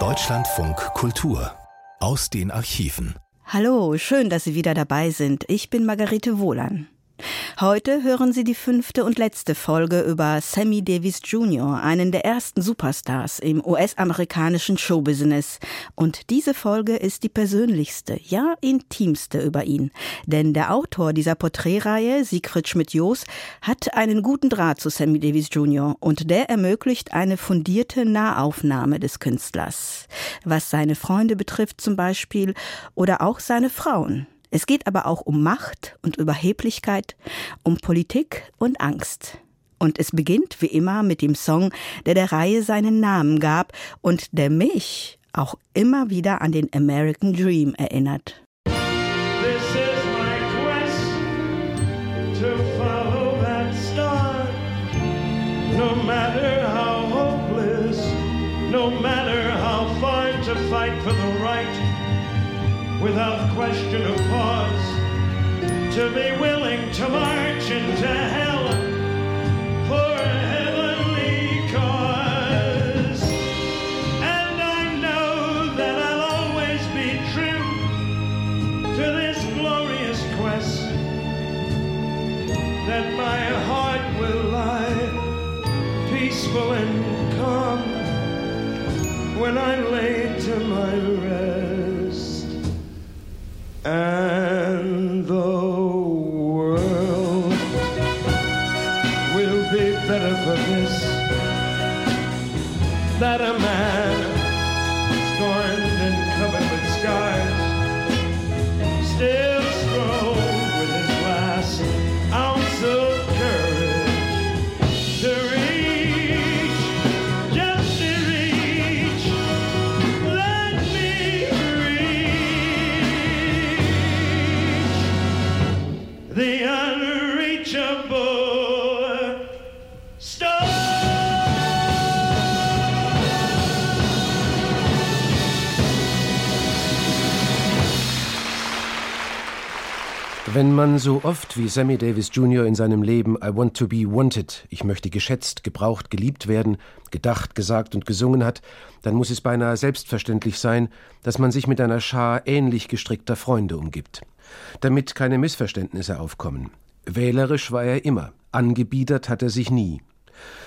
Deutschlandfunk Kultur aus den Archiven. Hallo, schön, dass Sie wieder dabei sind. Ich bin Margarete Wohlan. Heute hören Sie die fünfte und letzte Folge über Sammy Davis Jr., einen der ersten Superstars im US-amerikanischen Showbusiness. Und diese Folge ist die persönlichste, ja intimste über ihn. Denn der Autor dieser Porträtreihe, Siegfried Schmidt-Joos, hat einen guten Draht zu Sammy Davis Jr. und der ermöglicht eine fundierte Nahaufnahme des Künstlers. Was seine Freunde betrifft zum Beispiel oder auch seine Frauen. Es geht aber auch um Macht und Überheblichkeit, um Politik und Angst. Und es beginnt wie immer mit dem Song, der der Reihe seinen Namen gab und der mich auch immer wieder an den American Dream erinnert. No matter to be willing to march into hell for a heavenly cause. And I know that I'll always be true to this glorious quest, that my heart will lie peaceful and calm when I lay to my rest and better for this that a man scorned and covered with scars Wenn man so oft wie Sammy Davis Jr. in seinem Leben I want to be wanted, ich möchte geschätzt, gebraucht, geliebt werden, gedacht, gesagt und gesungen hat, dann muss es beinahe selbstverständlich sein, dass man sich mit einer Schar ähnlich gestrickter Freunde umgibt. Damit keine Missverständnisse aufkommen. Wählerisch war er immer, angebiedert hat er sich nie.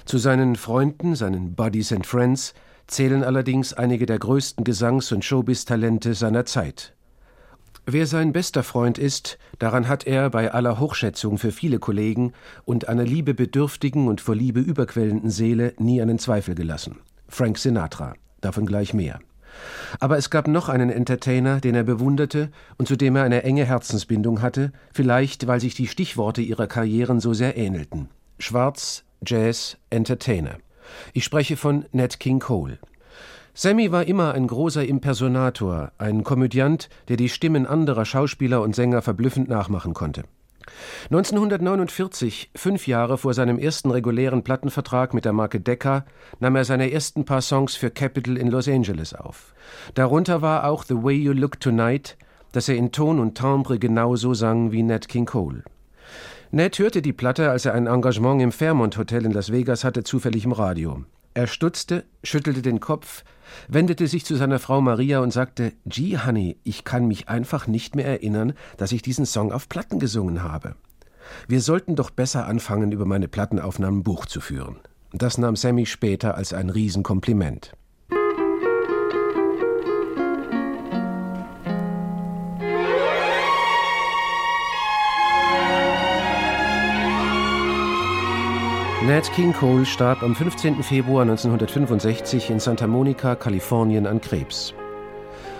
Zu seinen Freunden, seinen Buddies and Friends, zählen allerdings einige der größten Gesangs- und Showbiz-Talente seiner Zeit. Wer sein bester Freund ist, daran hat er bei aller Hochschätzung für viele Kollegen und einer liebebedürftigen und vor Liebe überquellenden Seele nie einen Zweifel gelassen. Frank Sinatra. Davon gleich mehr. Aber es gab noch einen Entertainer, den er bewunderte und zu dem er eine enge Herzensbindung hatte, vielleicht weil sich die Stichworte ihrer Karrieren so sehr ähnelten. Schwarz, Jazz, Entertainer. Ich spreche von Nat King Cole. Sammy war immer ein großer Impersonator, ein Komödiant, der die Stimmen anderer Schauspieler und Sänger verblüffend nachmachen konnte. 1949, fünf Jahre vor seinem ersten regulären Plattenvertrag mit der Marke Decca, nahm er seine ersten paar Songs für Capitol in Los Angeles auf. Darunter war auch The Way You Look Tonight, das er in Ton und Timbre genauso sang wie Nat King Cole. Nat hörte die Platte, als er ein Engagement im Fairmont Hotel in Las Vegas hatte, zufällig im Radio. Er stutzte, schüttelte den Kopf, wendete sich zu seiner Frau Maria und sagte: Gee, Honey, ich kann mich einfach nicht mehr erinnern, dass ich diesen Song auf Platten gesungen habe. Wir sollten doch besser anfangen, über meine Plattenaufnahmen Buch zu führen. Das nahm Sammy später als ein Riesenkompliment. Nat King Cole starb am 15. Februar 1965 in Santa Monica, Kalifornien an Krebs.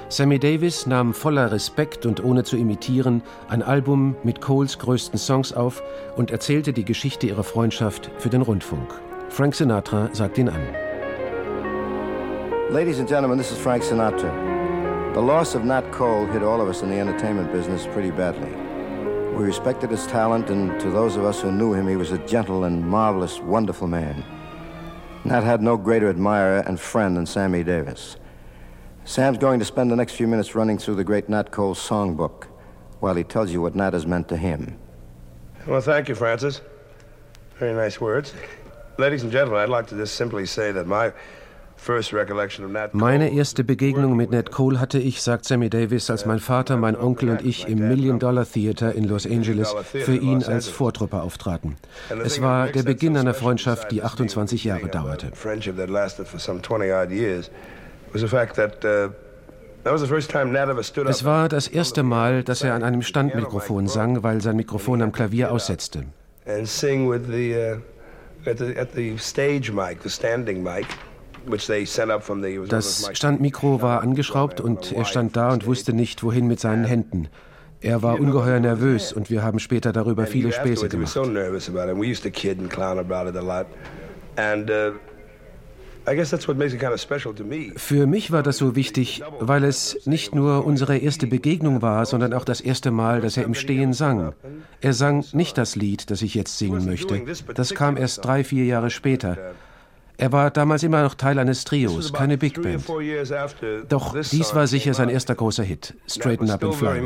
Sammy Davis nahm voller Respekt und ohne zu imitieren ein Album mit Coles größten Songs auf und erzählte die Geschichte ihrer Freundschaft für den Rundfunk. Frank Sinatra sagt ihn an. Ladies and gentlemen, this is Frank Sinatra. The loss of Nat Cole hit all of us in the entertainment business pretty badly. We respected his talent, and to those of us who knew him, he was a gentle and marvelous, wonderful man. Nat had no greater admirer and friend than Sammy Davis. Sam's going to spend the next few minutes running through the great Nat Cole songbook while he tells you what Nat has meant to him. Well, thank you, Francis. Very nice words. Ladies and gentlemen, I'd like to just simply say that my Meine erste Begegnung mit Nat Cole hatte ich, sagt Sammy Davis, als mein Vater, mein Onkel und ich im Million Dollar Theater in Los Angeles für ihn als Vortruppe auftraten. Es war der Beginn einer Freundschaft, die 28 Jahre dauerte. Es war das erste Mal, dass er an einem Standmikrofon sang, weil sein Mikrofon am Klavier aussetzte. Das Standmikro war angeschraubt und er stand da und wusste nicht, wohin mit seinen Händen. Er war ungeheuer nervös und wir haben später darüber viele Späße gemacht. Für mich war das so wichtig, weil es nicht nur unsere erste Begegnung war, sondern auch das erste Mal, dass er im Stehen sang. Er sang nicht das Lied, das ich jetzt singen möchte. Das kam erst drei, vier Jahre später. Er war damals immer noch Teil eines Trios, keine Big Band. Doch dies war sicher sein erster großer Hit, Straighten Up and Fly.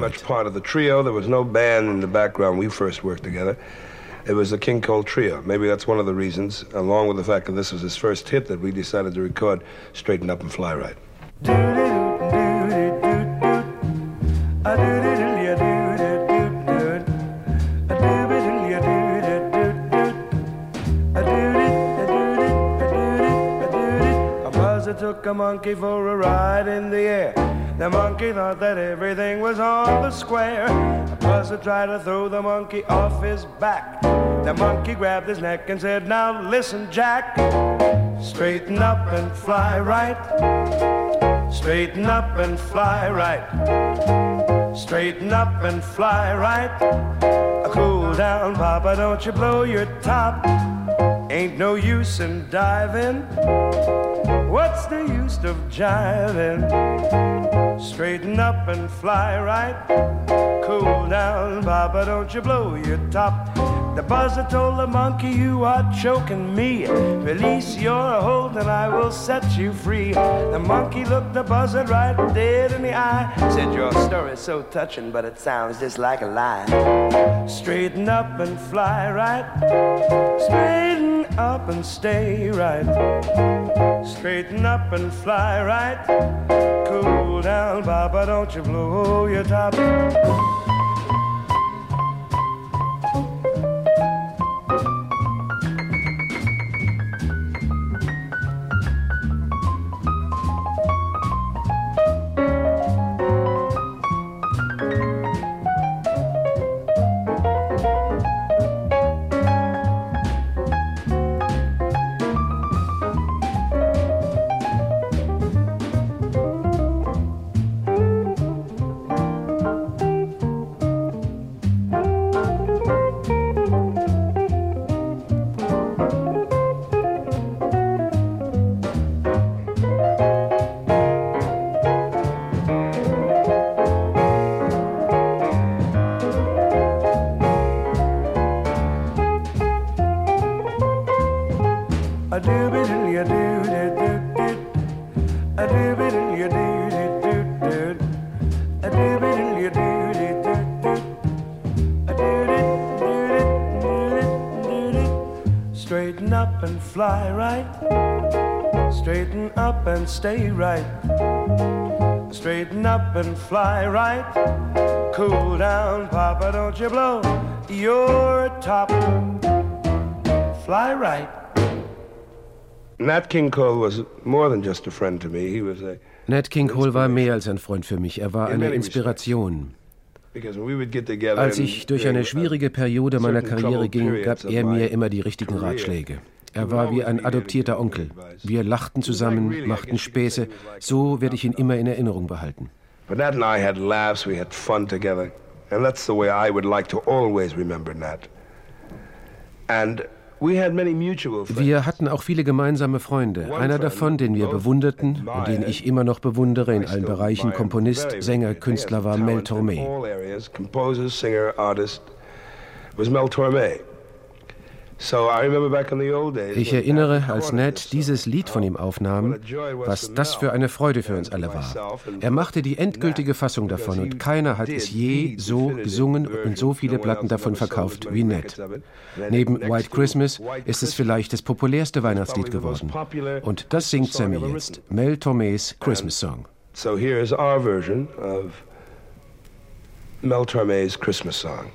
It was the King Cole Trio. Maybe that's one of the reasons, along with the fact that this was his first hit, that we decided to record Straighten Up and Fly Right. Took a monkey for a ride in the air. The monkey thought that everything was on the square. A buzzer tried to throw the monkey off his back. The monkey grabbed his neck and said, Now listen, Jack. Straighten up and fly right. Straighten up and fly right. Straighten up and fly right. Cool down, Papa, don't you blow your top. Ain't no use in diving. What's the use of jiving? Straighten up and fly right. Cool down, Papa, don't you blow your top. The buzzer told the monkey, You are choking me. Release your hold and I will set you free. The monkey looked the buzzard right dead in the eye. Said, Your story's so touching, but it sounds just like a lie. Straighten up and fly right. Straighten up and stay right. Straighten up and fly right. Cool down, Baba, don't you blow your top. Up and stay right, straighten up and fly right, cool down, Papa, don't you blow your top, fly right. Nat King Cole was more than just a friend to me. He was a Nat King Cole war mehr als ein Freund für mich. Er war eine Inspiration. Als ich durch eine schwierige Periode meiner Karriere ging, gab er mir immer die richtigen Ratschläge. Er war wie ein adoptierter Onkel. Wir lachten zusammen, machten Späße. So werde ich ihn immer in Erinnerung behalten. But Nat and I had laughs, we had fun together. And that's the way I would like to always remember Nat. And wir hatten auch viele gemeinsame Freunde. Einer davon, den wir bewunderten und den ich immer noch bewundere in allen Bereichen, Komponist, Sänger, Künstler, war Mel Tormé. Ich erinnere, als Ned dieses Lied von ihm aufnahm, was das für eine Freude für uns alle war. Er machte die endgültige Fassung davon und keiner hat es je so gesungen und so viele Platten davon verkauft wie Ned. Neben White Christmas ist es vielleicht das populärste Weihnachtslied geworden. Und das singt Sammy jetzt, Mel Tormés Christmas Song. So here is our version of Mel Tormé's Christmas Song.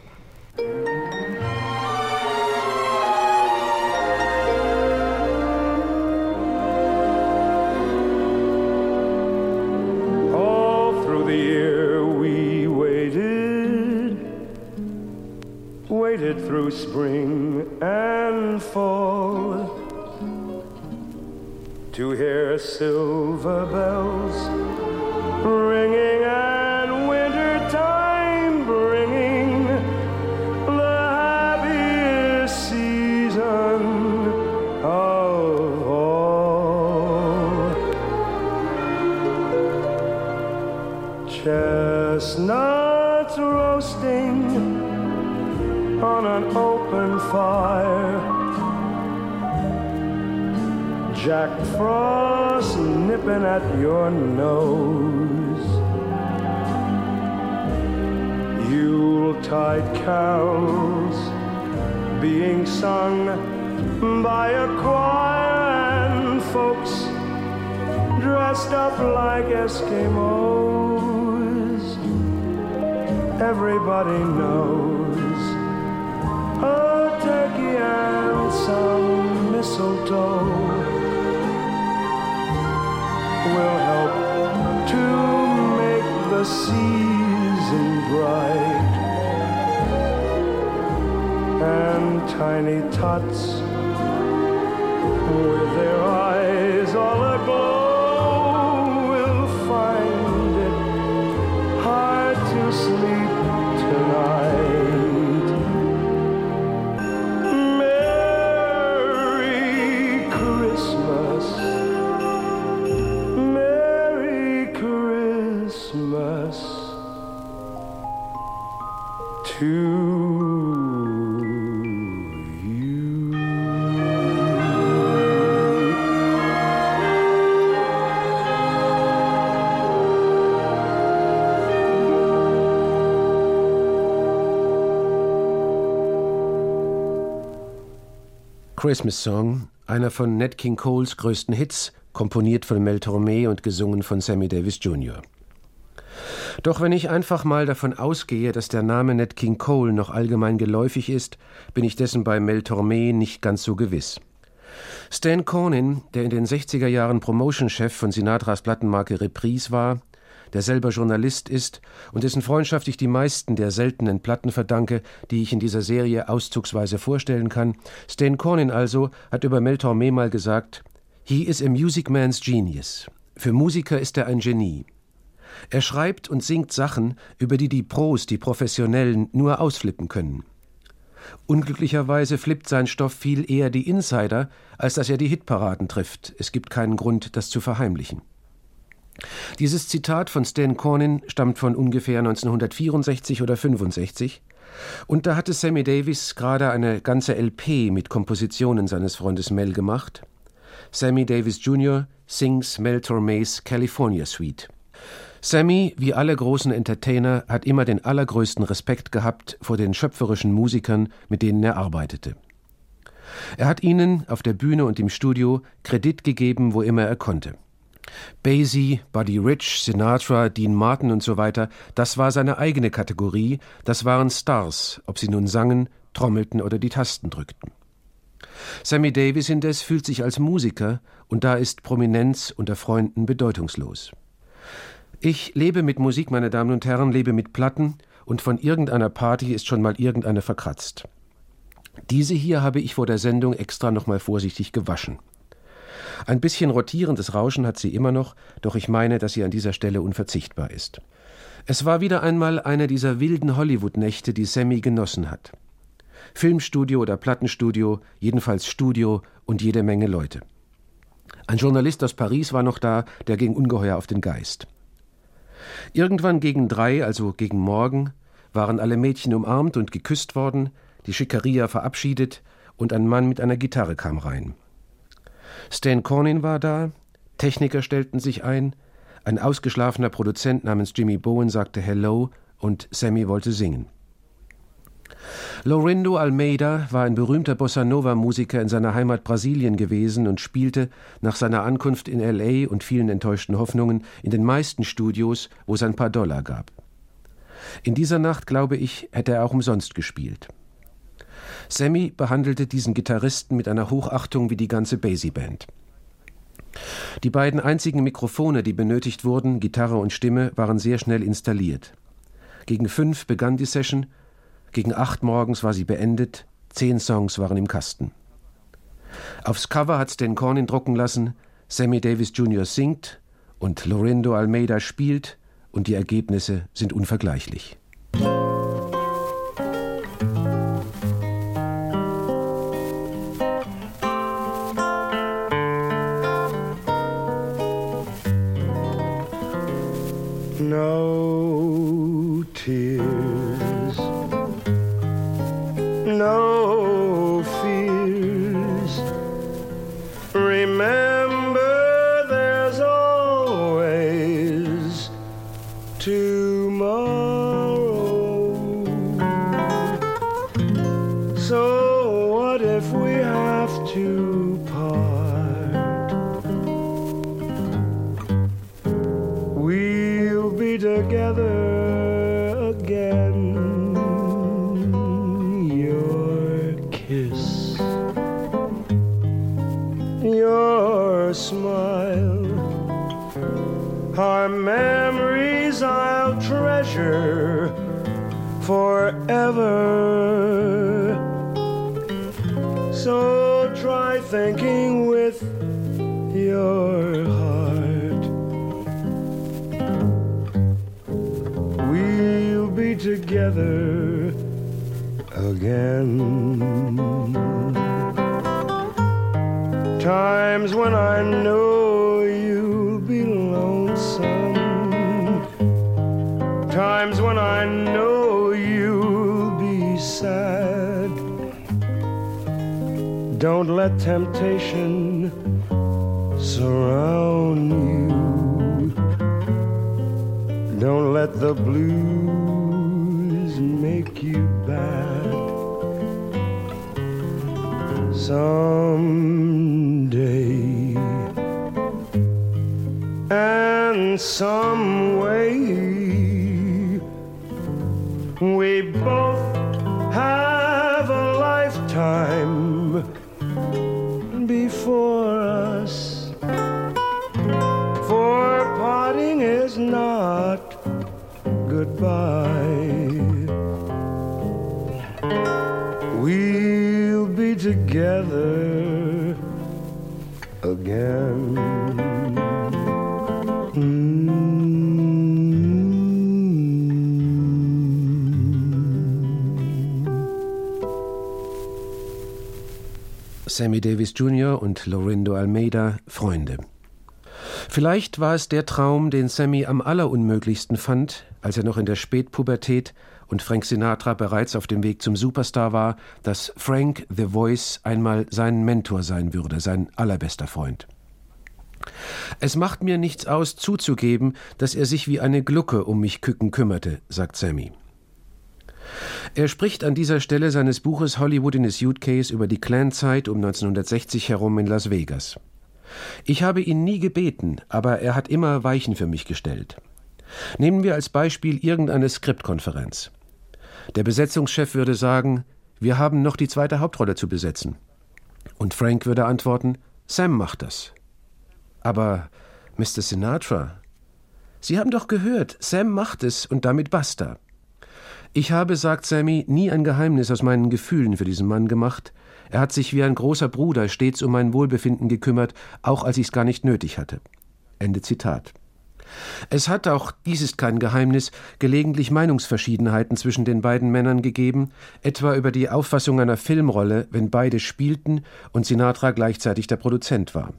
Spring and fall to hear silver bells Jack Frost nipping at your nose. Yuletide carols being sung by a choir and folks dressed up like Eskimos. Everybody knows a turkey and some mistletoe will help to make the season bright. And tiny tots with their eyes all aglow Christmas Song, einer von Nat King Coles größten Hits, komponiert von Mel Tormé und gesungen von Sammy Davis Jr. Doch wenn ich einfach mal davon ausgehe, dass der Name Nat King Cole noch allgemein geläufig ist, bin ich dessen bei Mel Tormé nicht ganz so gewiss. Stan Cornin, der in den 60er Jahren Promotion-Chef von Sinatras Plattenmarke Reprise war, der selber Journalist ist und dessen Freundschaft ich die meisten der seltenen Platten verdanke, die ich in dieser Serie auszugsweise vorstellen kann. Stan Cornin also hat über Mel Tormé mal gesagt, He is a music man's genius. Für Musiker ist er ein Genie. Er schreibt und singt Sachen, über die die Pros, die Professionellen, nur ausflippen können. Unglücklicherweise flippt sein Stoff viel eher die Insider, als dass er die Hitparaden trifft. Es gibt keinen Grund, das zu verheimlichen. Dieses Zitat von Stan Cornin stammt von ungefähr 1964 oder 65 und da hatte Sammy Davis gerade eine ganze LP mit Kompositionen seines Freundes Mel gemacht. Sammy Davis Jr. sings Mel Tormé's California Suite. Sammy, wie alle großen Entertainer, hat immer den allergrößten Respekt gehabt vor den schöpferischen Musikern, mit denen er arbeitete. Er hat ihnen auf der Bühne und im Studio Kredit gegeben, wo immer er konnte. Basie, Buddy Rich, Sinatra, Dean Martin und so weiter, das war seine eigene Kategorie, das waren Stars, ob sie nun sangen, trommelten oder die Tasten drückten. Sammy Davis indes fühlt sich als Musiker, und da ist Prominenz unter Freunden bedeutungslos. Ich lebe mit Musik, meine Damen und Herren, lebe mit Platten, und von irgendeiner Party ist schon mal irgendeine verkratzt. Diese hier habe ich vor der Sendung extra nochmal vorsichtig gewaschen. Ein bisschen rotierendes Rauschen hat sie immer noch, doch ich meine, dass sie an dieser Stelle unverzichtbar ist. Es war wieder einmal eine dieser wilden Hollywood-Nächte, die Sammy genossen hat. Filmstudio oder Plattenstudio, jedenfalls Studio und jede Menge Leute. Ein Journalist aus Paris war noch da, der ging ungeheuer auf den Geist. Irgendwann gegen drei, also gegen Morgen, waren alle Mädchen umarmt und geküsst worden, die Schickeria verabschiedet und ein Mann mit einer Gitarre kam rein. Stan Cornin war da, Techniker stellten sich ein, ein ausgeschlafener Produzent namens Jimmy Bowen sagte Hello und Sammy wollte singen. Lorindo Almeida war ein berühmter Bossa Nova-Musiker in seiner Heimat Brasilien gewesen und spielte nach seiner Ankunft in L.A. und vielen enttäuschten Hoffnungen in den meisten Studios, wo es ein paar Dollar gab. In dieser Nacht, glaube ich, hätte er auch umsonst gespielt. Sammy behandelte diesen Gitarristen mit einer Hochachtung wie die ganze Basie Band. Die beiden einzigen Mikrofone, die benötigt wurden, Gitarre und Stimme, waren sehr schnell installiert. Gegen fünf begann die Session gegen acht morgens war sie beendet, zehn Songs waren im Kasten. Aufs Cover hat Stan Cornin drucken lassen, Sammy Davis Jr. singt und Lorindo Almeida spielt und die Ergebnisse sind unvergleichlich. no tears. memories I'll treasure forever. So try thinking with your heart. We'll be together again. Times when I know Don't let temptation surround you. Don't let the blues make you bad. Someday and some way we both have a lifetime before us. For parting is not goodbye. We'll be together again. Sammy Davis Jr. und Lorindo Almeida Freunde. Vielleicht war es der Traum, den Sammy am allerunmöglichsten fand, als er noch in der Spätpubertät und Frank Sinatra bereits auf dem Weg zum Superstar war, dass Frank The Voice einmal sein Mentor sein würde, sein allerbester Freund. Es macht mir nichts aus, zuzugeben, dass er sich wie eine Glucke um mich Küken kümmerte, sagt Sammy. Er spricht an dieser Stelle seines Buches Hollywood in a Suitcase über die Clan-Zeit um 1960 herum in Las Vegas. Ich habe ihn nie gebeten, aber er hat immer Weichen für mich gestellt. Nehmen wir als Beispiel irgendeine Skriptkonferenz. Der Besetzungschef würde sagen, wir haben noch die zweite Hauptrolle zu besetzen. Und Frank würde antworten, Sam macht das. Aber Mr. Sinatra, Sie haben doch gehört, Sam macht es und damit basta. Ich habe, sagt Sammy, nie ein Geheimnis aus meinen Gefühlen für diesen Mann gemacht. Er hat sich wie ein großer Bruder stets um mein Wohlbefinden gekümmert, auch als ich es gar nicht nötig hatte. Ende Zitat. Es hat auch, dies ist kein Geheimnis, gelegentlich Meinungsverschiedenheiten zwischen den beiden Männern gegeben, etwa über die Auffassung einer Filmrolle, wenn beide spielten und Sinatra gleichzeitig der Produzent war.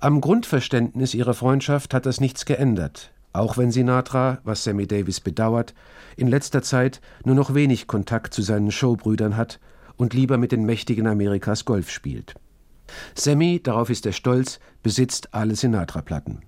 Am Grundverständnis ihrer Freundschaft hat das nichts geändert auch wenn Sinatra, was Sammy Davis bedauert, in letzter Zeit nur noch wenig Kontakt zu seinen Showbrüdern hat und lieber mit den Mächtigen Amerikas Golf spielt. Sammy, darauf ist er stolz, besitzt alle Sinatra-Platten.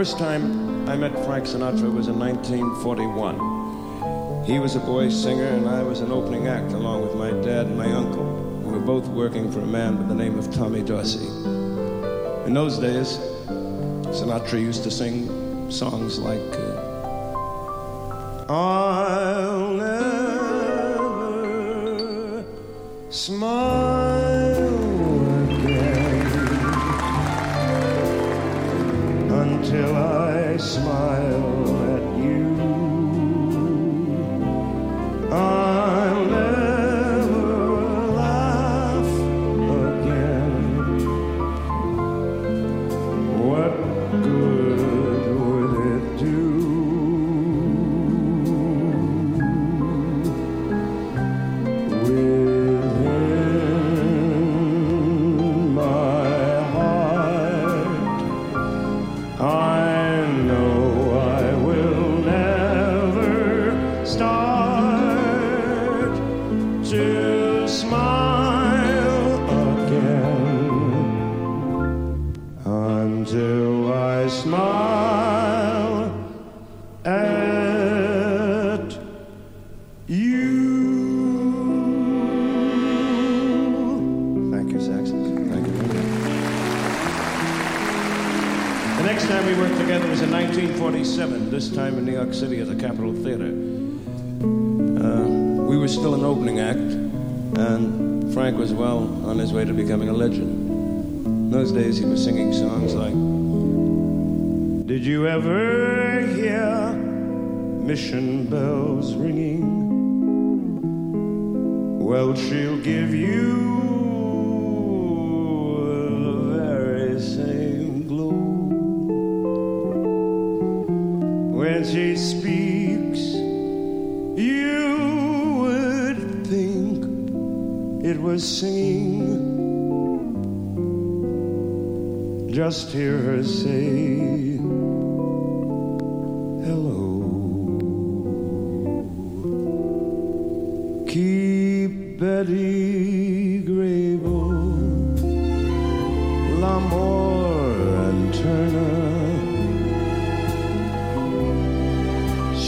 First time I met Frank Sinatra was in 1941. He was a boy singer, and I was an opening act along with my dad and my uncle. We were both working for a man by the name of Tommy Dorsey. In those days, Sinatra used to sing songs like uh, 1947, this time in New York City at the Capitol Theater. Uh, we were still an opening act, and Frank was well on his way to becoming a legend. In those days, he was singing songs like Did you ever hear mission bells ringing? Well, she'll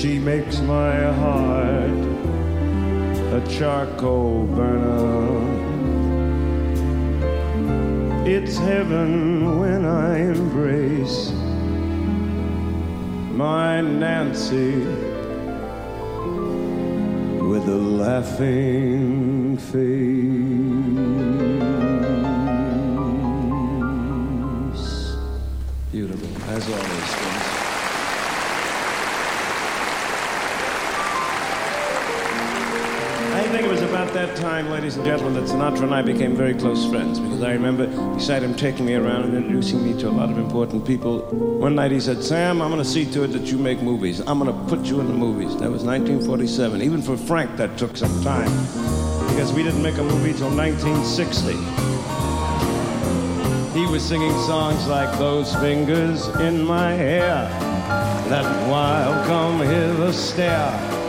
She makes my heart a charcoal burner. It's heaven when I embrace my Nancy with a laughing face. About that time, ladies and gentlemen, that Sinatra and I became very close friends because I remember beside him taking me around and introducing me to a lot of important people. One night he said, Sam, I'm going to see to it that you make movies. I'm going to put you in the movies. That was 1947. Even for Frank, that took some time because we didn't make a movie till 1960. He was singing songs like Those Fingers in My Hair, That Wild Come Hither Stare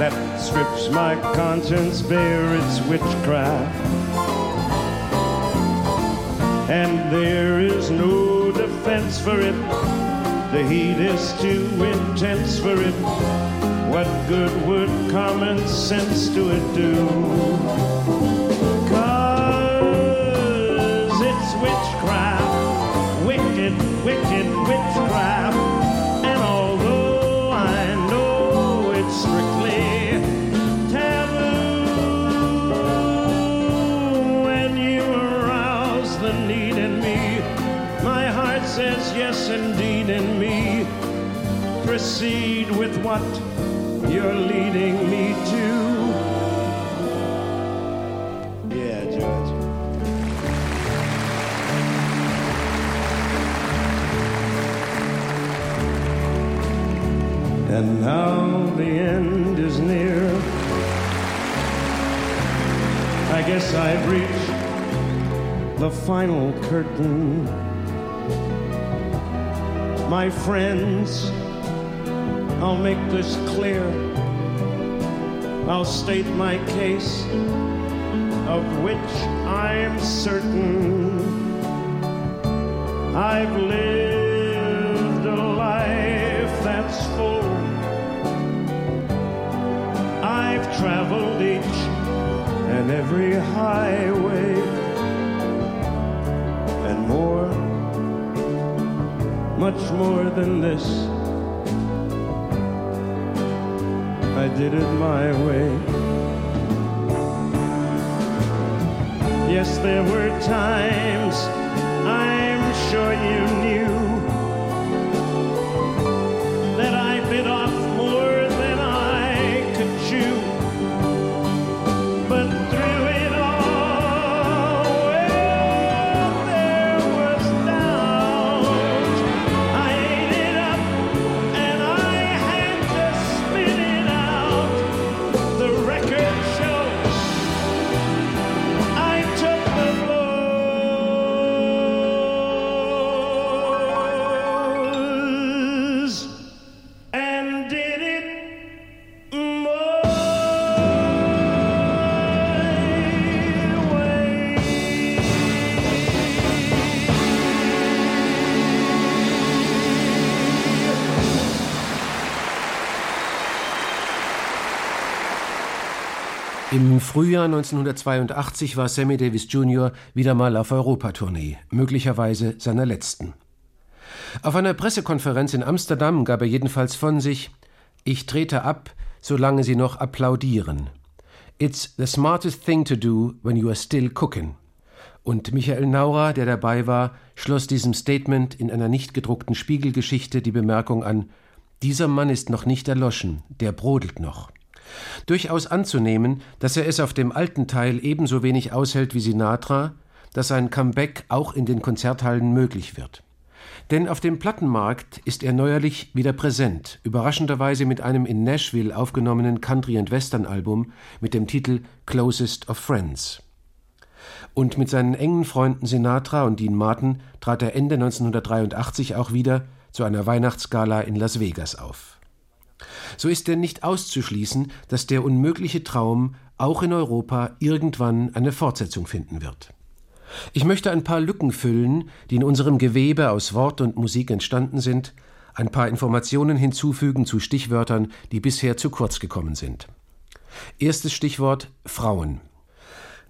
that strips my conscience bare its witchcraft. And there is no defense for it The heat is too intense for it. What good would common sense do it do? Cause it's witchcraft, wicked, wicked witchcraft. Proceed with what you're leading me to. Yeah, George. And now the end is near. I guess I've reached the final curtain. My friends, I'll make this clear. I'll state my case, of which I'm certain. I've lived a life that's full. I've traveled each and every highway and more, much more than this. Did it my way. Yes, there were times I'm sure you knew Frühjahr 1982 war Sammy Davis Jr. wieder mal auf Europatournee, möglicherweise seiner letzten. Auf einer Pressekonferenz in Amsterdam gab er jedenfalls von sich: Ich trete ab, solange Sie noch applaudieren. It's the smartest thing to do when you are still cooking. Und Michael Naurer, der dabei war, schloss diesem Statement in einer nicht gedruckten Spiegelgeschichte die Bemerkung an: Dieser Mann ist noch nicht erloschen, der brodelt noch. Durchaus anzunehmen, dass er es auf dem alten Teil ebenso wenig aushält wie Sinatra, dass ein Comeback auch in den Konzerthallen möglich wird. Denn auf dem Plattenmarkt ist er neuerlich wieder präsent, überraschenderweise mit einem in Nashville aufgenommenen Country- und Western-Album mit dem Titel Closest of Friends. Und mit seinen engen Freunden Sinatra und Dean Martin trat er Ende 1983 auch wieder zu einer Weihnachtsgala in Las Vegas auf. So ist denn nicht auszuschließen, dass der unmögliche Traum auch in Europa irgendwann eine Fortsetzung finden wird. Ich möchte ein paar Lücken füllen, die in unserem Gewebe aus Wort und Musik entstanden sind, ein paar Informationen hinzufügen zu Stichwörtern, die bisher zu kurz gekommen sind. Erstes Stichwort Frauen.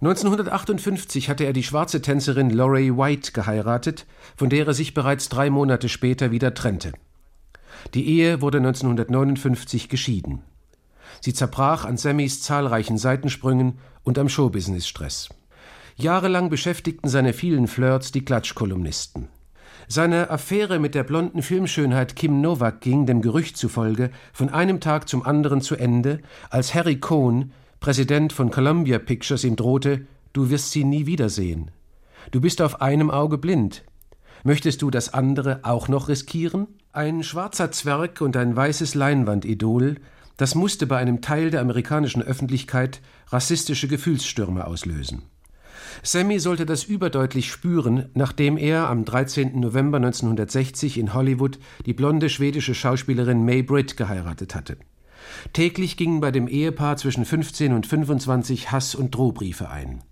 1958 hatte er die schwarze Tänzerin Lorray White geheiratet, von der er sich bereits drei Monate später wieder trennte. Die Ehe wurde 1959 geschieden. Sie zerbrach an Sammys zahlreichen Seitensprüngen und am Showbusiness-Stress. Jahrelang beschäftigten seine vielen Flirts die Klatschkolumnisten. Seine Affäre mit der blonden Filmschönheit Kim Novak ging, dem Gerücht zufolge, von einem Tag zum anderen zu Ende, als Harry Cohn, Präsident von Columbia Pictures, ihm drohte: Du wirst sie nie wiedersehen. Du bist auf einem Auge blind. Möchtest du das andere auch noch riskieren? Ein schwarzer Zwerg und ein weißes Leinwandidol, das musste bei einem Teil der amerikanischen Öffentlichkeit rassistische Gefühlsstürme auslösen. Sammy sollte das überdeutlich spüren, nachdem er am 13. November 1960 in Hollywood die blonde schwedische Schauspielerin May Britt geheiratet hatte. Täglich gingen bei dem Ehepaar zwischen 15 und 25 Hass- und Drohbriefe ein.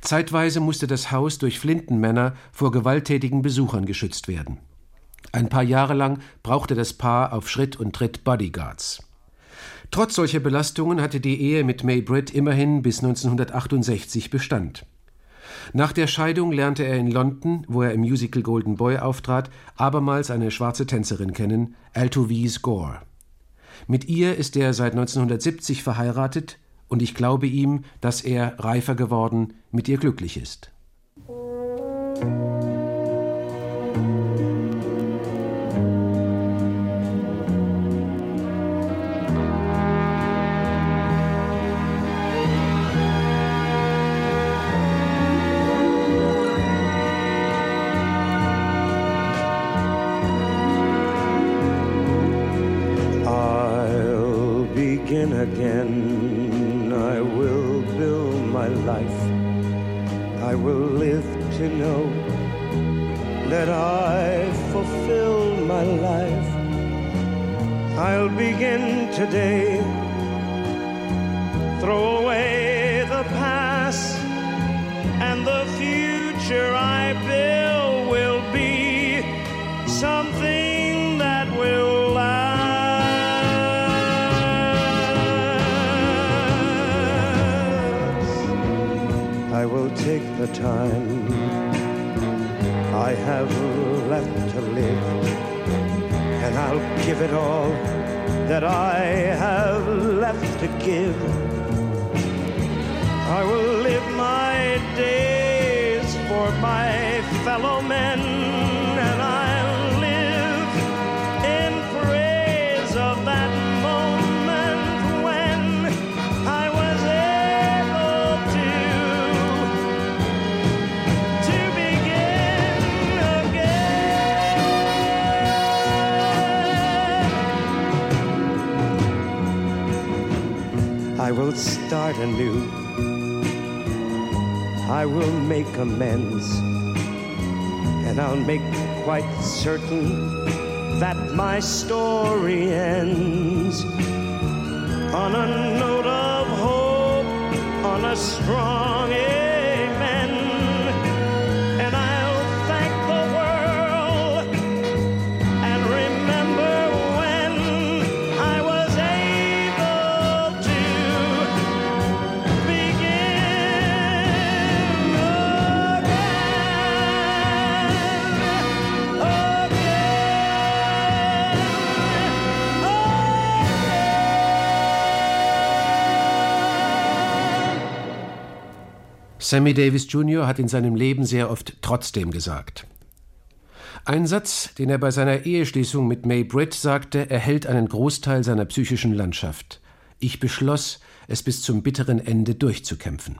Zeitweise musste das Haus durch Flintenmänner vor gewalttätigen Besuchern geschützt werden. Ein paar Jahre lang brauchte das Paar auf Schritt und Tritt Bodyguards. Trotz solcher Belastungen hatte die Ehe mit May Britt immerhin bis 1968 Bestand. Nach der Scheidung lernte er in London, wo er im Musical Golden Boy auftrat, abermals eine schwarze Tänzerin kennen, Altovise Gore. Mit ihr ist er seit 1970 verheiratet und ich glaube ihm, dass er, reifer geworden, mit ihr glücklich ist. again. I will build my life. I will live to know that I fulfill my life. I'll begin today. Throw away the past and the future I build. the time I have left to live, and I'll give it all that I have left to give. I will live my days for my fellow men. Start anew. I will make amends. And I'll make quite certain that my story ends on a note of hope, on a strong Sammy Davis Jr. hat in seinem Leben sehr oft trotzdem gesagt. Ein Satz, den er bei seiner Eheschließung mit May Britt sagte, erhält einen Großteil seiner psychischen Landschaft. Ich beschloss, es bis zum bitteren Ende durchzukämpfen.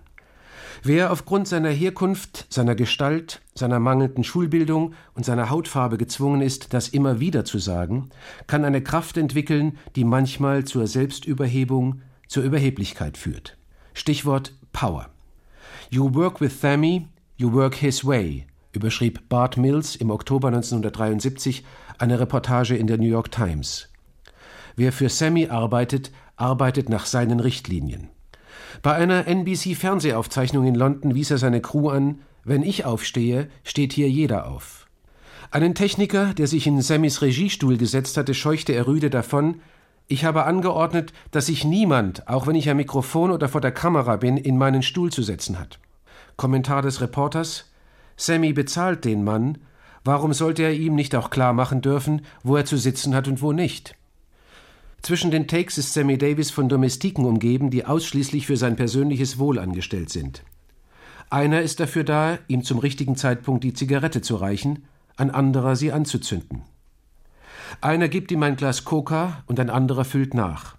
Wer aufgrund seiner Herkunft, seiner Gestalt, seiner mangelnden Schulbildung und seiner Hautfarbe gezwungen ist, das immer wieder zu sagen, kann eine Kraft entwickeln, die manchmal zur Selbstüberhebung, zur Überheblichkeit führt. Stichwort Power. You Work with Thami, You Work His Way, überschrieb Bart Mills im Oktober 1973 eine Reportage in der New York Times. Wer für Sammy arbeitet, arbeitet nach seinen Richtlinien. Bei einer NBC-Fernsehaufzeichnung in London wies er seine Crew an: Wenn ich aufstehe, steht hier jeder auf. Einen Techniker, der sich in Sammys Regiestuhl gesetzt hatte, scheuchte er rüde davon, ich habe angeordnet, dass sich niemand, auch wenn ich am Mikrofon oder vor der Kamera bin, in meinen Stuhl zu setzen hat. Kommentar des Reporters Sammy bezahlt den Mann, warum sollte er ihm nicht auch klar machen dürfen, wo er zu sitzen hat und wo nicht? Zwischen den Takes ist Sammy Davis von Domestiken umgeben, die ausschließlich für sein persönliches Wohl angestellt sind. Einer ist dafür da, ihm zum richtigen Zeitpunkt die Zigarette zu reichen, ein anderer sie anzuzünden. Einer gibt ihm ein Glas Coca und ein anderer füllt nach.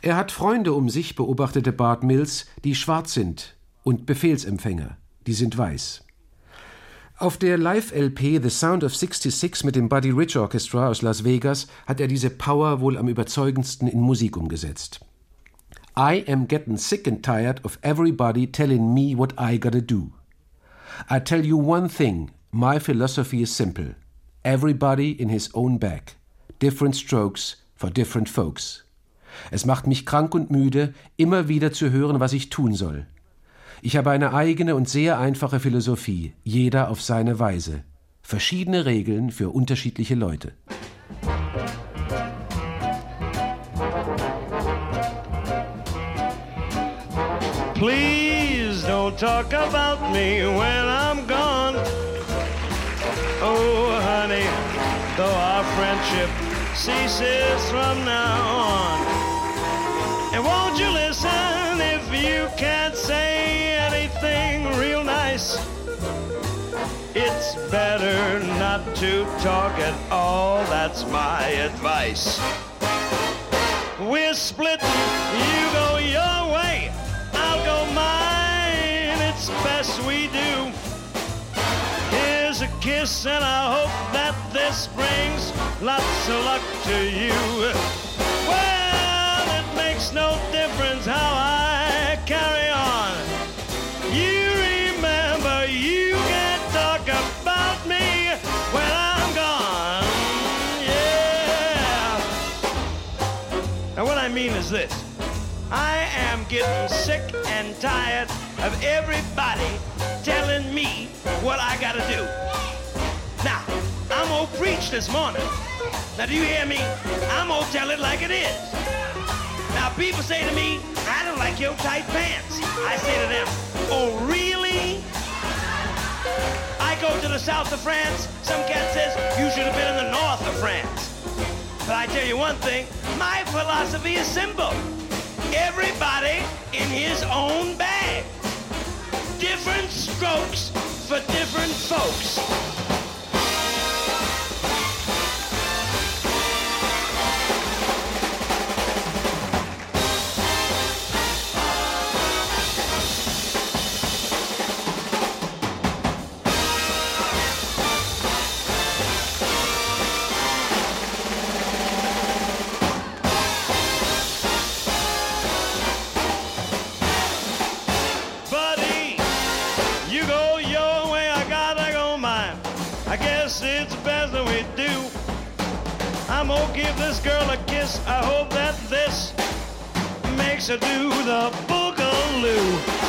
Er hat Freunde um sich, beobachtete Bart Mills, die schwarz sind, und Befehlsempfänger, die sind weiß. Auf der Live-LP The Sound of 66 mit dem Buddy Rich Orchestra aus Las Vegas hat er diese Power wohl am überzeugendsten in Musik umgesetzt. I am getting sick and tired of everybody telling me what I gotta do. I tell you one thing, my philosophy is simple. Everybody in his own bag. Different strokes for different folks. Es macht mich krank und müde, immer wieder zu hören, was ich tun soll. Ich habe eine eigene und sehr einfache Philosophie, jeder auf seine Weise. Verschiedene Regeln für unterschiedliche Leute. Please don't talk about me when I'm gone. Oh, honey, though our friendship ceases from now on. And won't you listen if you can't say anything real nice? It's better not to talk at all, that's my advice. We're splitting, you go your way, I'll go mine, it's best we do. Kiss, and I hope that this brings lots of luck to you. Well, it makes no difference how I carry on. You remember, you can't talk about me when I'm gone. Yeah. Now, what I mean is this I am getting sick and tired of everybody telling me what I gotta do. I'm gonna preach this morning. Now, do you hear me? I'm gonna tell it like it is. Now, people say to me, I don't like your tight pants. I say to them, Oh, really? I go to the south of France. Some cat says, You should have been in the north of France. But I tell you one thing my philosophy is simple everybody in his own bag. Different strokes for different folks. This girl a kiss. I hope that this makes her do the boogaloo.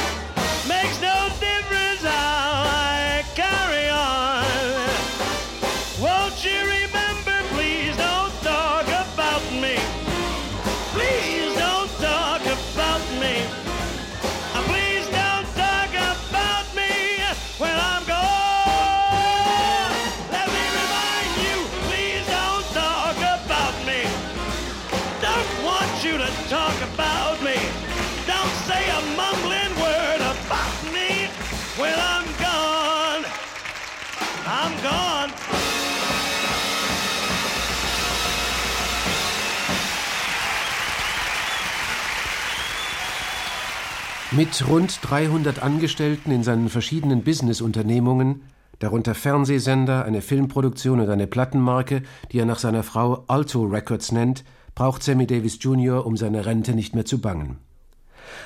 Mit rund 300 Angestellten in seinen verschiedenen Businessunternehmungen, darunter Fernsehsender, eine Filmproduktion und eine Plattenmarke, die er nach seiner Frau Alto Records nennt, braucht Sammy Davis Jr. um seine Rente nicht mehr zu bangen.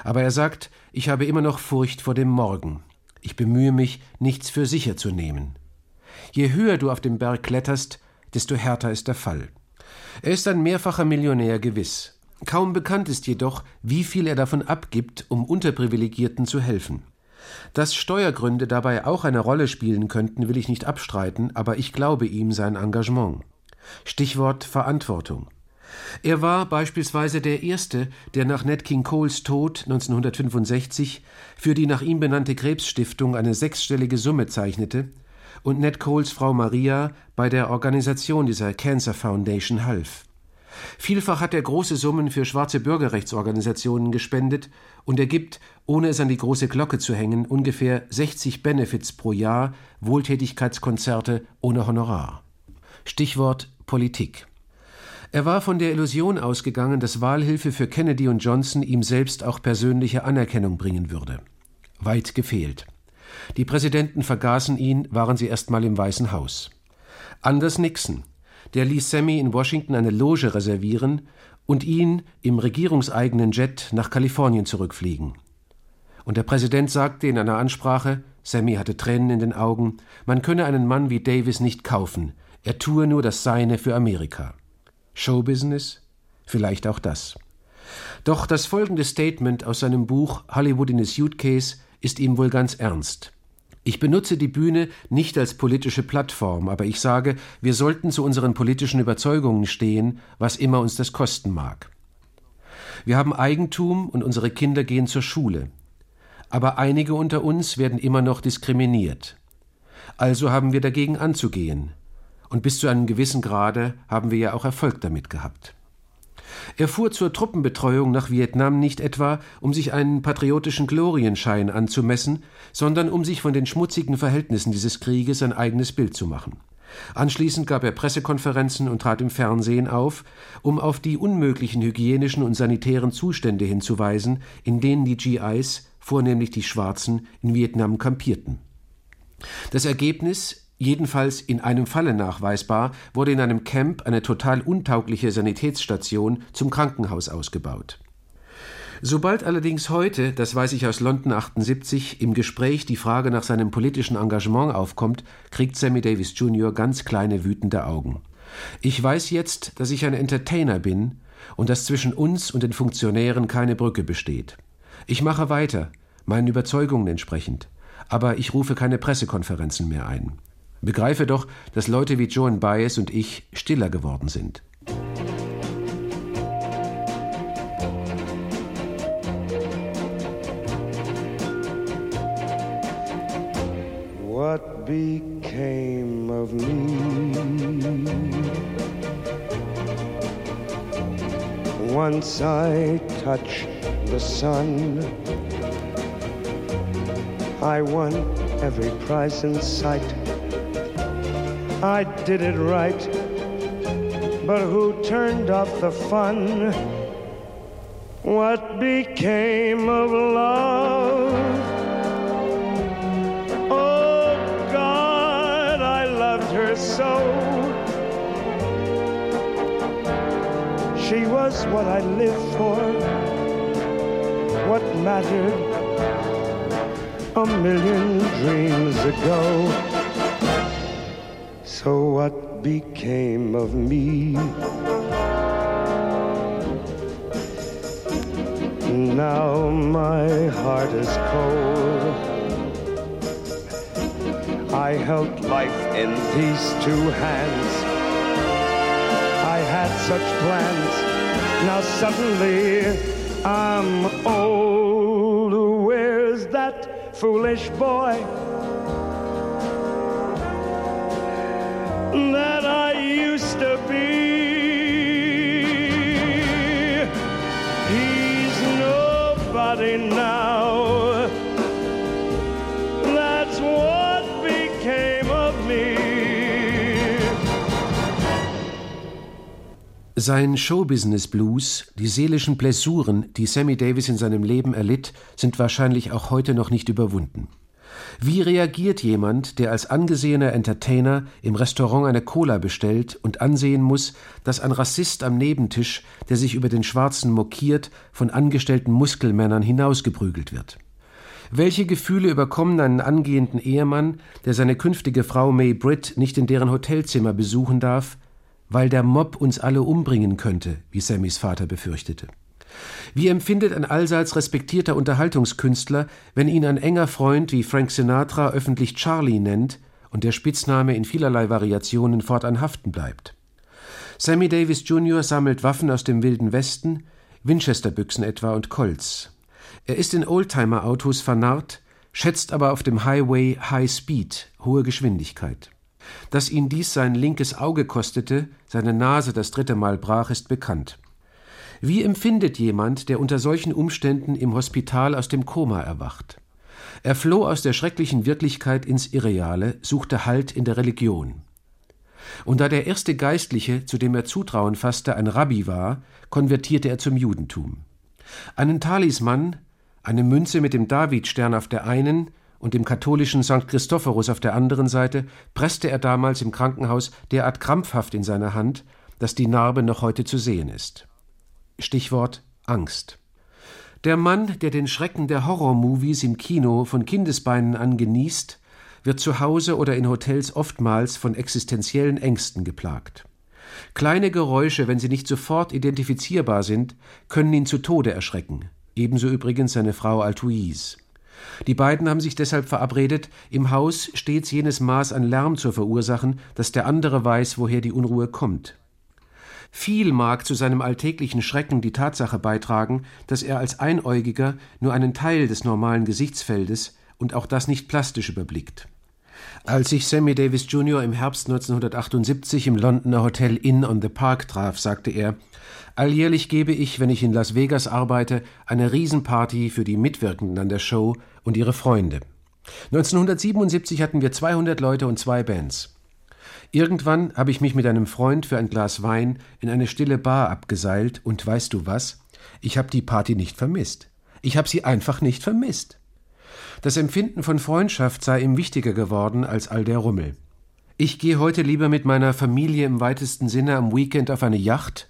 Aber er sagt, ich habe immer noch Furcht vor dem Morgen. Ich bemühe mich, nichts für sicher zu nehmen. Je höher du auf dem Berg kletterst, desto härter ist der Fall. Er ist ein mehrfacher Millionär gewiss. Kaum bekannt ist jedoch, wie viel er davon abgibt, um Unterprivilegierten zu helfen. Dass Steuergründe dabei auch eine Rolle spielen könnten, will ich nicht abstreiten, aber ich glaube ihm sein Engagement. Stichwort Verantwortung. Er war beispielsweise der Erste, der nach Nat King Coles Tod 1965 für die nach ihm benannte Krebsstiftung eine sechsstellige Summe zeichnete und Nat Coles Frau Maria bei der Organisation dieser Cancer Foundation half. Vielfach hat er große Summen für schwarze Bürgerrechtsorganisationen gespendet und er gibt, ohne es an die große Glocke zu hängen, ungefähr 60 Benefits pro Jahr, Wohltätigkeitskonzerte ohne Honorar. Stichwort Politik. Er war von der Illusion ausgegangen, dass Wahlhilfe für Kennedy und Johnson ihm selbst auch persönliche Anerkennung bringen würde. Weit gefehlt. Die Präsidenten vergaßen ihn, waren sie erst mal im Weißen Haus. Anders Nixon, der ließ Sammy in Washington eine Loge reservieren und ihn im regierungseigenen Jet nach Kalifornien zurückfliegen. Und der Präsident sagte in einer Ansprache, Sammy hatte Tränen in den Augen, man könne einen Mann wie Davis nicht kaufen, er tue nur das Seine für Amerika. Showbusiness? Vielleicht auch das. Doch das folgende Statement aus seinem Buch Hollywood in a Suitcase ist ihm wohl ganz ernst. Ich benutze die Bühne nicht als politische Plattform, aber ich sage, wir sollten zu unseren politischen Überzeugungen stehen, was immer uns das kosten mag. Wir haben Eigentum und unsere Kinder gehen zur Schule. Aber einige unter uns werden immer noch diskriminiert. Also haben wir dagegen anzugehen. Und bis zu einem gewissen Grade haben wir ja auch Erfolg damit gehabt. Er fuhr zur Truppenbetreuung nach Vietnam nicht etwa, um sich einen patriotischen Glorienschein anzumessen, sondern um sich von den schmutzigen Verhältnissen dieses Krieges ein eigenes Bild zu machen. Anschließend gab er Pressekonferenzen und trat im Fernsehen auf, um auf die unmöglichen hygienischen und sanitären Zustände hinzuweisen, in denen die GIs, vornehmlich die Schwarzen, in Vietnam kampierten. Das Ergebnis jedenfalls in einem Falle nachweisbar, wurde in einem Camp eine total untaugliche Sanitätsstation zum Krankenhaus ausgebaut. Sobald allerdings heute, das weiß ich aus London 78, im Gespräch die Frage nach seinem politischen Engagement aufkommt, kriegt Sammy Davis Jr. ganz kleine wütende Augen. Ich weiß jetzt, dass ich ein Entertainer bin und dass zwischen uns und den Funktionären keine Brücke besteht. Ich mache weiter, meinen Überzeugungen entsprechend, aber ich rufe keine Pressekonferenzen mehr ein. Begreife doch, dass Leute wie Joan Baez und ich stiller geworden sind. What became of me? Once I touched the sun, I won every prize in sight. I did it right, but who turned off the fun? What became of love? Oh God, I loved her so. She was what I lived for, what mattered a million dreams ago. So what became of me? Now my heart is cold. I held life in these two hands. I had such plans. Now suddenly I'm old. Where's that foolish boy? That I used to be. He's nobody now. That's what became of me. Sein Showbusiness Blues, die seelischen Blessuren, die Sammy Davis in seinem Leben erlitt, sind wahrscheinlich auch heute noch nicht überwunden. Wie reagiert jemand, der als angesehener Entertainer im Restaurant eine Cola bestellt und ansehen muss, dass ein Rassist am Nebentisch, der sich über den Schwarzen mokiert, von angestellten Muskelmännern hinausgeprügelt wird? Welche Gefühle überkommen einen angehenden Ehemann, der seine künftige Frau May Britt nicht in deren Hotelzimmer besuchen darf, weil der Mob uns alle umbringen könnte, wie Sammys Vater befürchtete? Wie empfindet ein allseits respektierter Unterhaltungskünstler, wenn ihn ein enger Freund wie Frank Sinatra öffentlich Charlie nennt und der Spitzname in vielerlei Variationen fortan haften bleibt? Sammy Davis Jr. sammelt Waffen aus dem Wilden Westen, Winchesterbüchsen etwa und Colts. Er ist in Oldtimer-Autos vernarrt, schätzt aber auf dem Highway High Speed, hohe Geschwindigkeit. Dass ihn dies sein linkes Auge kostete, seine Nase das dritte Mal brach, ist bekannt. Wie empfindet jemand, der unter solchen Umständen im Hospital aus dem Koma erwacht? Er floh aus der schrecklichen Wirklichkeit ins Irreale, suchte Halt in der Religion. Und da der erste Geistliche, zu dem er Zutrauen fasste, ein Rabbi war, konvertierte er zum Judentum. Einen Talisman, eine Münze mit dem Davidstern auf der einen und dem katholischen St. Christophorus auf der anderen Seite, presste er damals im Krankenhaus derart krampfhaft in seine Hand, dass die Narbe noch heute zu sehen ist. Stichwort Angst. Der Mann, der den Schrecken der Horrormovies im Kino von Kindesbeinen an genießt, wird zu Hause oder in Hotels oftmals von existenziellen Ängsten geplagt. Kleine Geräusche, wenn sie nicht sofort identifizierbar sind, können ihn zu Tode erschrecken, ebenso übrigens seine Frau Altuise. Die beiden haben sich deshalb verabredet, im Haus stets jenes Maß an Lärm zu verursachen, dass der andere weiß, woher die Unruhe kommt. Viel mag zu seinem alltäglichen Schrecken die Tatsache beitragen, dass er als Einäugiger nur einen Teil des normalen Gesichtsfeldes und auch das nicht plastisch überblickt. Als ich Sammy Davis Jr. im Herbst 1978 im Londoner Hotel Inn on the Park traf, sagte er, alljährlich gebe ich, wenn ich in Las Vegas arbeite, eine Riesenparty für die Mitwirkenden an der Show und ihre Freunde. 1977 hatten wir 200 Leute und zwei Bands. Irgendwann habe ich mich mit einem Freund für ein Glas Wein in eine stille Bar abgeseilt und weißt du was? Ich habe die Party nicht vermisst. Ich habe sie einfach nicht vermisst. Das Empfinden von Freundschaft sei ihm wichtiger geworden als all der Rummel. Ich gehe heute lieber mit meiner Familie im weitesten Sinne am Weekend auf eine Yacht,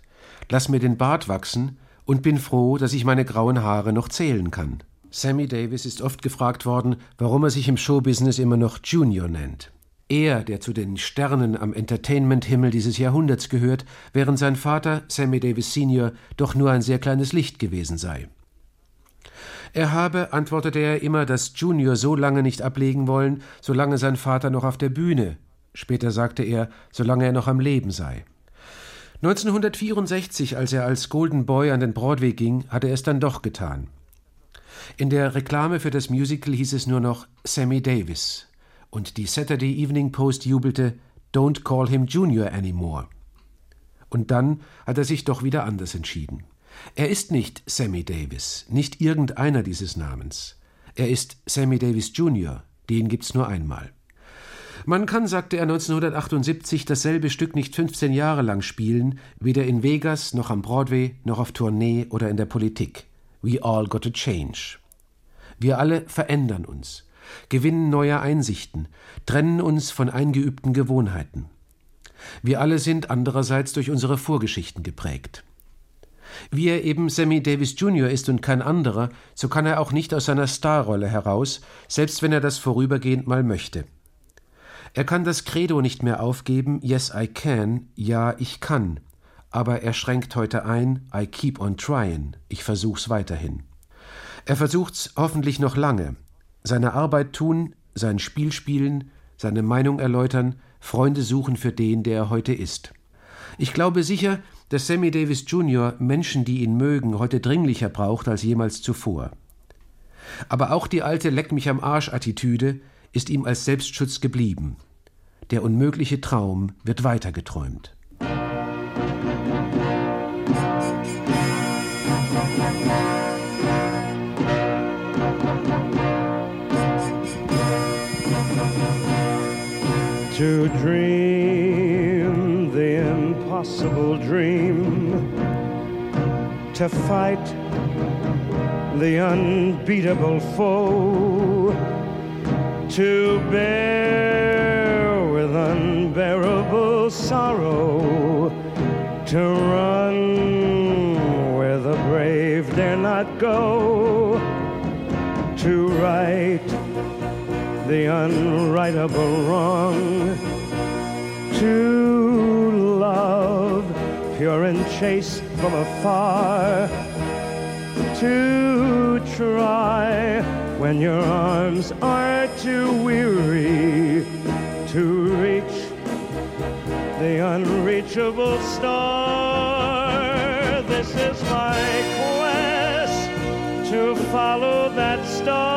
lass mir den Bart wachsen und bin froh, dass ich meine grauen Haare noch zählen kann. Sammy Davis ist oft gefragt worden, warum er sich im Showbusiness immer noch Junior nennt. Er, der zu den Sternen am Entertainment-Himmel dieses Jahrhunderts gehört, während sein Vater, Sammy Davis Sr., doch nur ein sehr kleines Licht gewesen sei. Er habe, antwortete er immer, das Junior so lange nicht ablegen wollen, solange sein Vater noch auf der Bühne, später sagte er, solange er noch am Leben sei. 1964, als er als Golden Boy an den Broadway ging, hatte er es dann doch getan. In der Reklame für das Musical hieß es nur noch Sammy Davis, und die Saturday Evening Post jubelte Don't call him Junior anymore. Und dann hat er sich doch wieder anders entschieden. Er ist nicht Sammy Davis, nicht irgendeiner dieses Namens. Er ist Sammy Davis Jr., den gibt's nur einmal. Man kann, sagte er 1978, dasselbe Stück nicht 15 Jahre lang spielen, weder in Vegas noch am Broadway noch auf Tournee oder in der Politik. We all got to change. Wir alle verändern uns, gewinnen neue Einsichten, trennen uns von eingeübten Gewohnheiten. Wir alle sind andererseits durch unsere Vorgeschichten geprägt. Wie er eben Sammy Davis Jr. ist und kein anderer, so kann er auch nicht aus seiner Starrolle heraus, selbst wenn er das vorübergehend mal möchte. Er kann das Credo nicht mehr aufgeben, Yes, I can, ja, ich kann. Aber er schränkt heute ein, I keep on trying, ich versuch's weiterhin. Er versucht's hoffentlich noch lange. Seine Arbeit tun, sein Spiel spielen, seine Meinung erläutern, Freunde suchen für den, der er heute ist. Ich glaube sicher, dass Sammy Davis Jr. Menschen, die ihn mögen, heute dringlicher braucht als jemals zuvor. Aber auch die alte Leck mich am Arsch Attitüde ist ihm als Selbstschutz geblieben. Der unmögliche Traum wird weitergeträumt. To dream the impossible dream, to fight the unbeatable foe, to bear with unbearable sorrow, to run where the brave dare not go, to right the unrightable wrong, to love pure and chaste from afar, to try when your arms are too weary to reach the unreachable star. This is my quest to follow that star,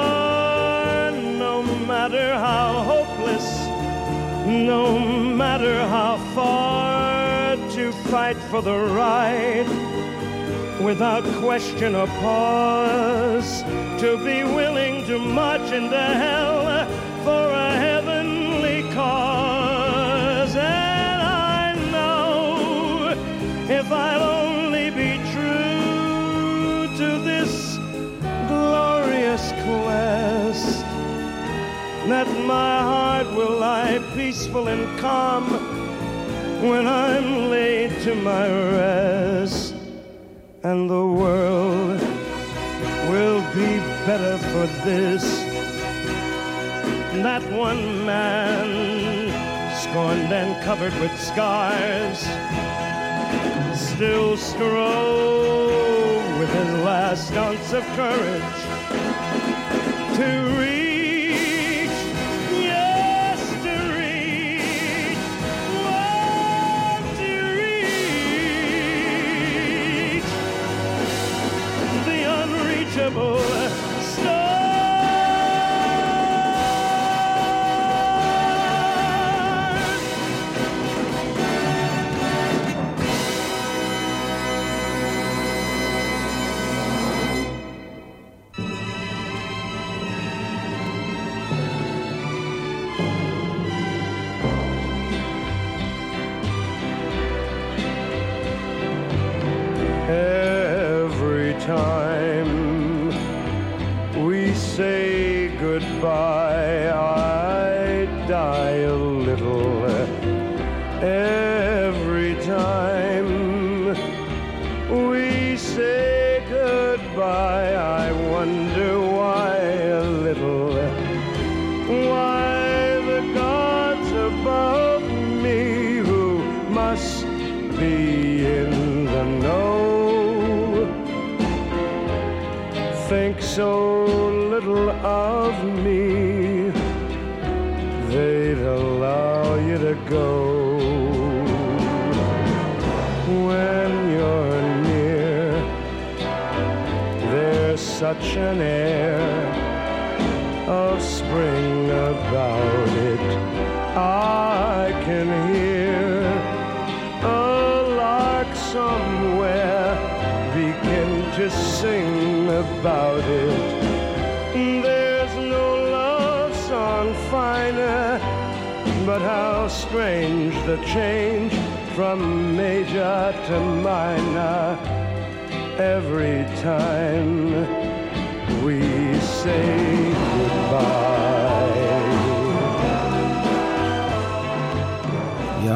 no matter how far, to fight for the right without question or pause, to be willing to march into hell for a heavenly cause. And I know if I'll only be true to this glorious quest, that my heart will lie peaceful and calm when I'm laid to my rest and the world will be better for this. That one man, scorned and covered with scars, still strove with his last ounce of courage Oh. An air of spring about it. I can hear a lark somewhere begin to sing about it. There's no love song finer, but how strange the change from major to minor every time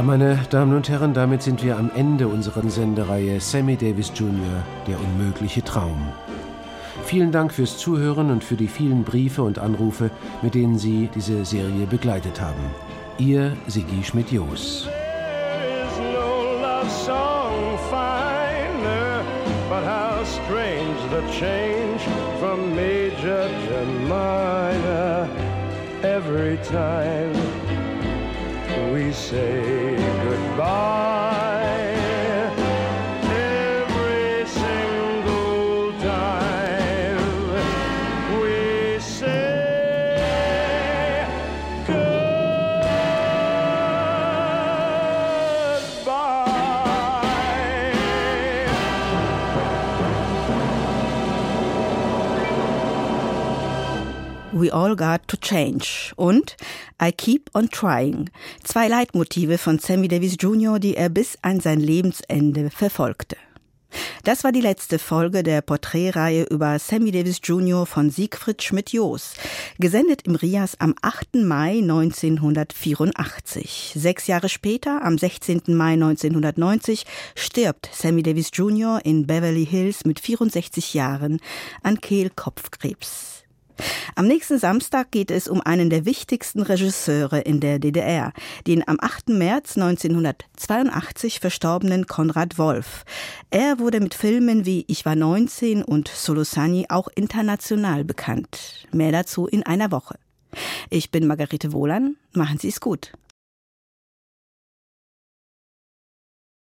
meine Damen und Herren, damit sind wir am Ende unserer Sendereihe Sammy Davis Jr., der unmögliche Traum. Vielen Dank fürs Zuhören und für die vielen Briefe und Anrufe, mit denen Sie diese Serie begleitet haben. Ihr Sigi Schmidt-Jos. strange the change major to minor every time we say goodbye. We All Got to Change und I Keep on Trying. Zwei Leitmotive von Sammy Davis Jr., die er bis an sein Lebensende verfolgte. Das war die letzte Folge der Porträtreihe über Sammy Davis Jr. von Siegfried Schmidt-Jos, gesendet im Rias am 8. Mai 1984. Sechs Jahre später, am 16. Mai 1990, stirbt Sammy Davis Jr. in Beverly Hills mit 64 Jahren an Kehlkopfkrebs. Am nächsten Samstag geht es um einen der wichtigsten Regisseure in der DDR, den am 8. März 1982 verstorbenen Konrad Wolf. Er wurde mit Filmen wie Ich war 19 und Solosani auch international bekannt. Mehr dazu in einer Woche. Ich bin Margarete Wohlan. Machen Sie es gut.